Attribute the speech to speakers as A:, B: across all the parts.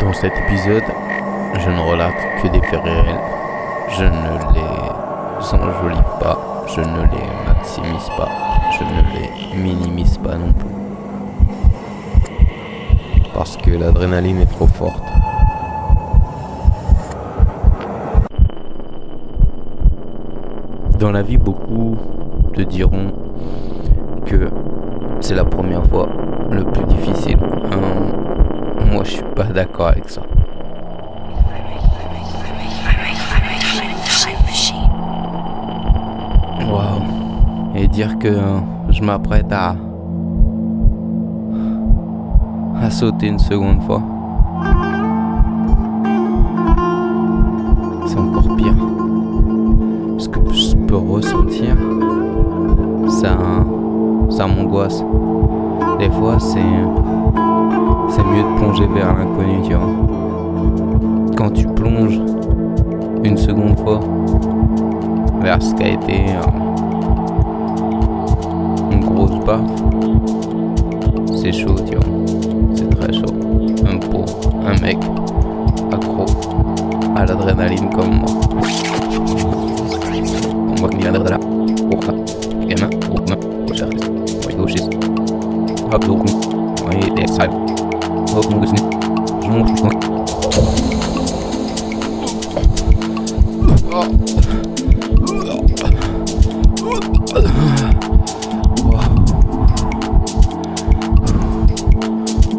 A: Dans cet épisode, je ne relate que des faits réels. Je ne les enjolive pas, je ne les maximise pas, je ne les minimise pas non plus. Parce que l'adrénaline est trop forte. Dans la vie, beaucoup te diront que c'est la première fois le plus difficile. Hum, moi, je suis pas d'accord avec ça. Waouh. Et dire que je m'apprête à à sauter une seconde fois. Ça m'angoisse. Des fois, c'est c'est mieux de plonger vers l'inconnu, tu vois. Quand tu plonges une seconde fois vers ce qu'a été euh, une grosse baffe, c'est chaud, tu vois. C'est très chaud. Un pot, un mec accro à l'adrénaline comme moi.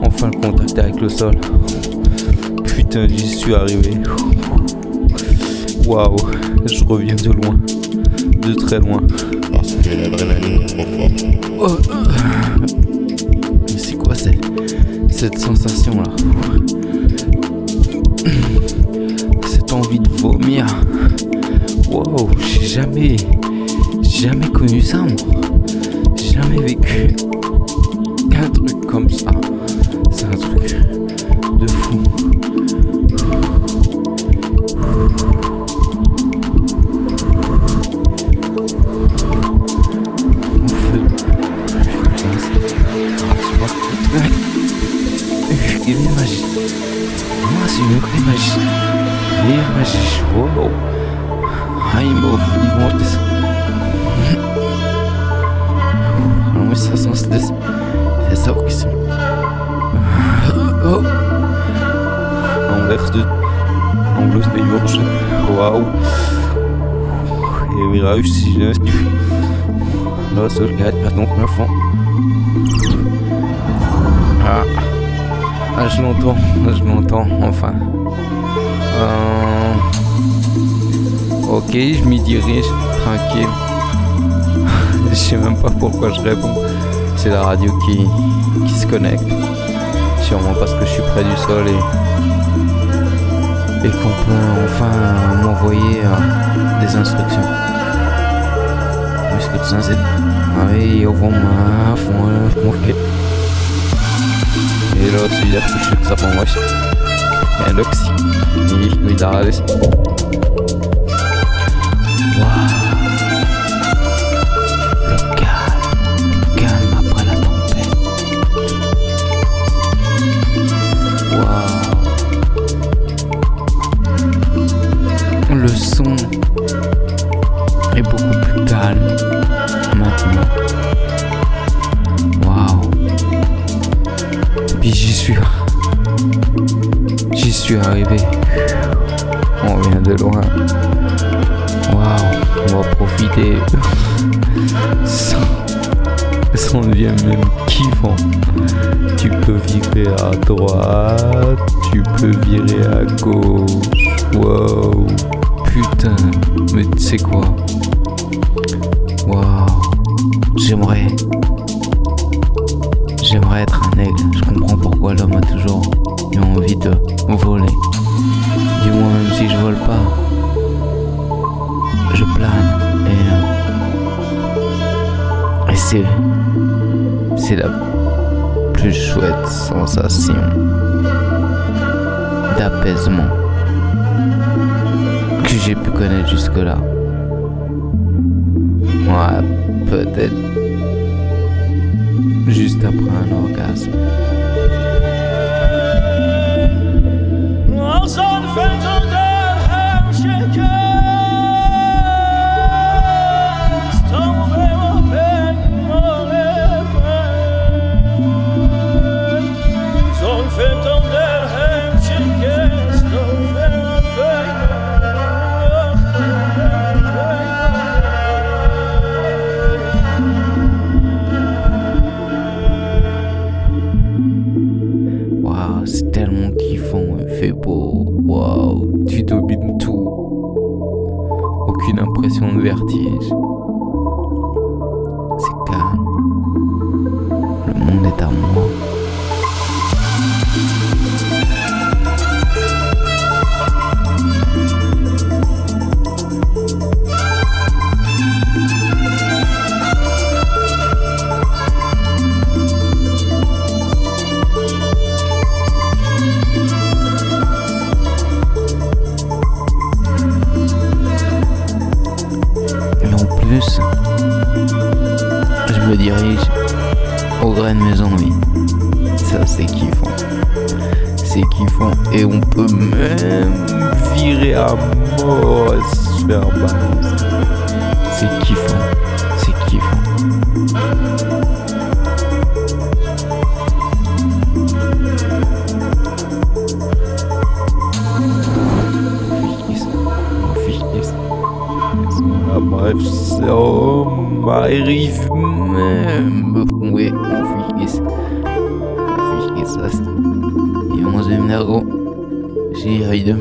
A: Enfin le contact avec le sol. Putain, j'y suis arrivé. Waouh, je reviens de loin. De très loin. Parce que l'adrénaline est trop forte. Mais cette, sensation là Cette envie de vomir. Wow, j'ai jamais, jamais connu ça, moi. Jamais vécu un truc comme ça. Sensação desse. Dessa o que se. Oh. On l'air de. On blouse de Yorge. Waouh. Et oui, si je. Là, ça, je regarde, pardon, un fond. Ah. Ah, je l'entends, je l'entends, enfin. Euh... Ok, je m'y dirige, tranquille. je sais même pas pourquoi je réponds. C'est la radio qui, qui se connecte. Sûrement parce que je suis près du sol et, et qu'on peut enfin m'envoyer euh, des instructions. Et là, tu dis que ça pour moi. Et l'oxy. Oui, On vient de loin. Waouh, on va profiter. Ça, ça en devient même kiffant. Tu peux virer à droite, tu peux virer à gauche. Waouh, putain, mais tu sais quoi? Waouh, j'aimerais. J'aimerais être un aigle. Je comprends pourquoi l'homme a toujours eu envie de voler. Du moins, même si je vole pas je plane et, et c'est c'est la plus chouette sensation d'apaisement que j'ai pu connaître jusque-là. Ouais, peut-être juste après un orgasme. Peut même virer à mort se faire balancer. C'est kiffant. C'est kiffant. Ah, bref, ça m'arrive même. Oui, on fixe. On fixe ça. Et on s'aime d'accord. J'ai aïe de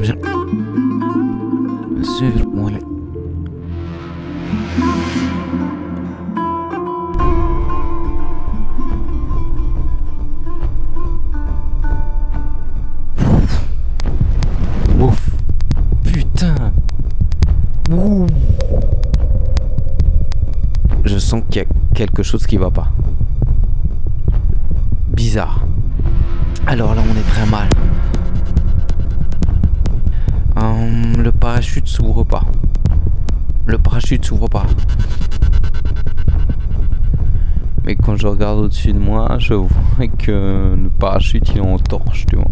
A: Super moi Ouf. Putain. Je sens qu'il y a quelque chose qui va pas. Bizarre. Alors là, on est très mal. Le parachute s'ouvre pas. Le parachute s'ouvre pas. Mais quand je regarde au-dessus de moi, je vois que le parachute il est en torche, tu vois.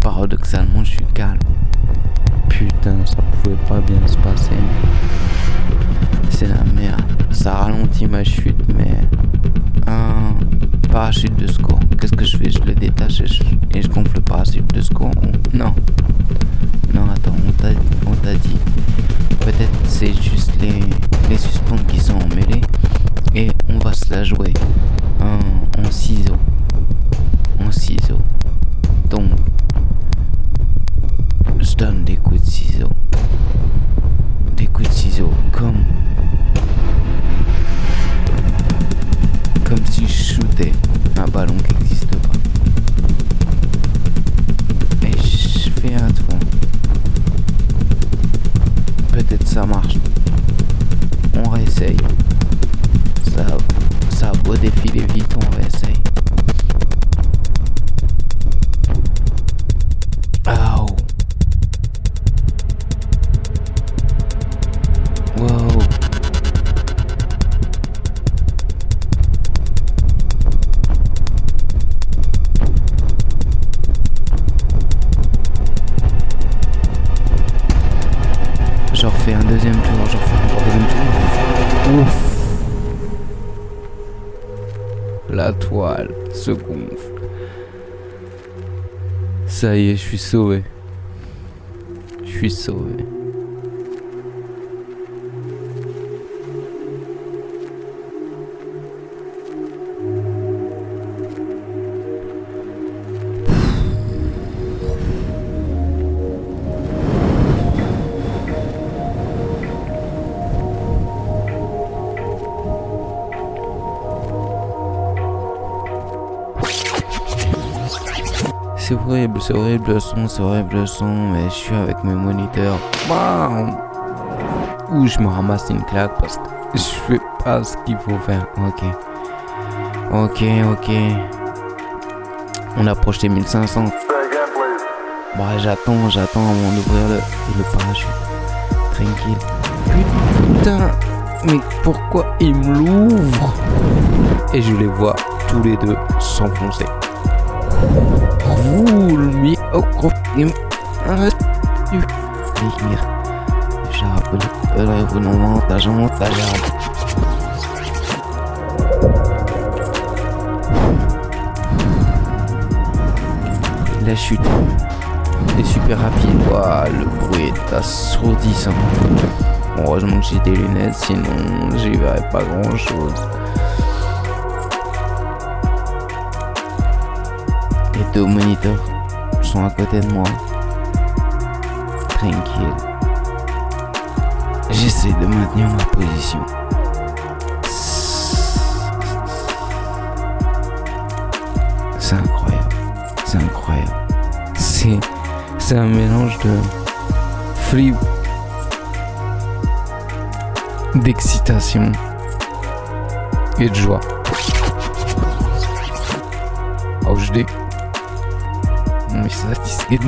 A: Paradoxalement, je suis calme. Putain, ça pouvait pas bien se passer c'est la merde. Ça ralentit ma chute, mais un parachute de secours. Qu'est-ce que je fais? Je le détache et je, gonfle le parachute de secours. Non. Non, attends, on t'a dit. Peut-être c'est juste les, les suspens qui sont emmêlés. Et on va se la jouer en, en ciseaux. En ciseaux. Donc, Ça y est, je suis sauvé. Je suis sauvé. C'est horrible, c'est horrible le son, c'est horrible le son, mais je suis avec mes moniteurs. Bam Ou je me ramasse une claque parce que je fais pas ce qu'il faut faire. Ok. Ok, ok. On approche des 1500. Bah j'attends, j'attends avant d'ouvrir le, le parachute. Tranquille. Putain, mais pourquoi il me l'ouvre? Et je les vois tous les deux s'enfoncer roule mi okropnym Hier. Żaby lewną montażą montażą. La chute est super rapide. Wow, le bruit est assourdissant. Heureusement que j'ai des lunettes, sinon j'y verrais pas grand chose. Les deux moniteurs sont à côté de moi. Tranquille. J'essaie de maintenir ma position. C'est incroyable. C'est incroyable. C'est, c'est un mélange de free, d'excitation et de joie. Aufstehen. Mich satisfaire.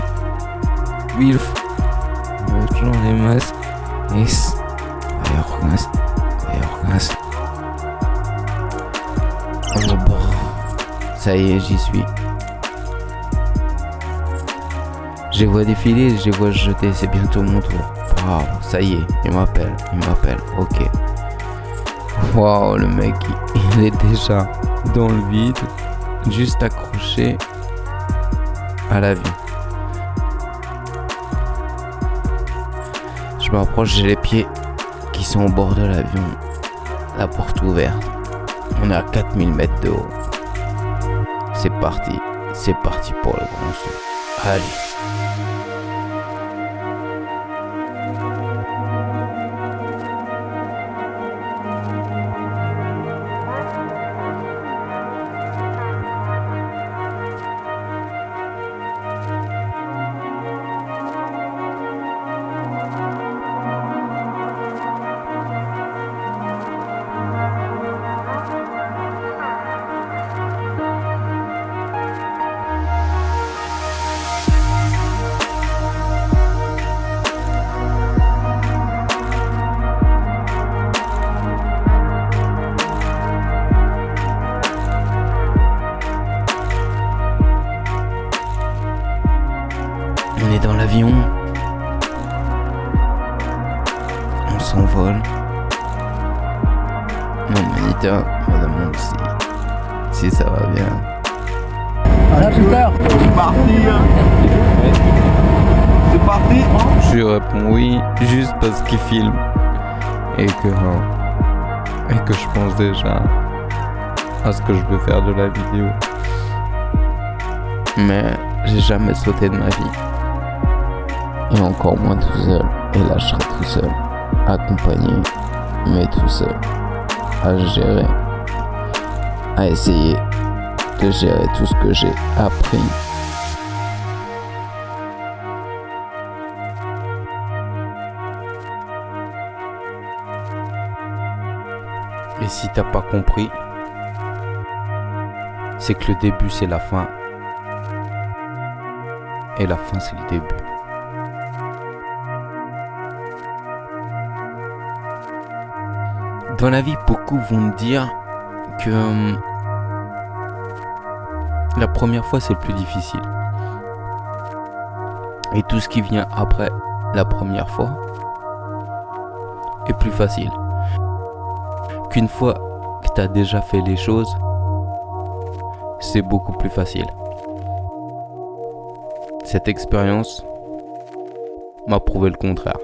A: Wilf. Toujours les masses. Yes. Ayurgas. Ayurgas. Oh bon. Ça y est, j'y suis. Je vois défiler, je vois jeter, c'est bientôt mon tour. Waouh, ça y est, il m'appelle, il m'appelle, ok. Waouh, le mec, il est déjà dans le vide, juste accroché à. Je me rapproche, j'ai les pieds qui sont au bord de l'avion, la porte ouverte. On est à 4000 mètres de haut. C'est parti, c'est parti pour le grand saut. Allez. S'envole. Mon moniteur me demande si, si ça va bien.
B: Ah, j'ai peur. C'est parti. C'est parti.
A: Je lui réponds oui, juste parce qu'il filme. Et que, euh, et que je pense déjà à ce que je veux faire de la vidéo. Mais j'ai jamais sauté de ma vie. Et encore moins tout seul. Et là, je serai tout seul. Accompagné, mais tout seul. À gérer. À essayer de gérer tout ce que j'ai appris. Et si t'as pas compris, c'est que le début c'est la fin. Et la fin c'est le début. Dans la vie, beaucoup vont me dire que hum, la première fois c'est plus difficile. Et tout ce qui vient après la première fois est plus facile. Qu'une fois que tu as déjà fait les choses, c'est beaucoup plus facile. Cette expérience m'a prouvé le contraire.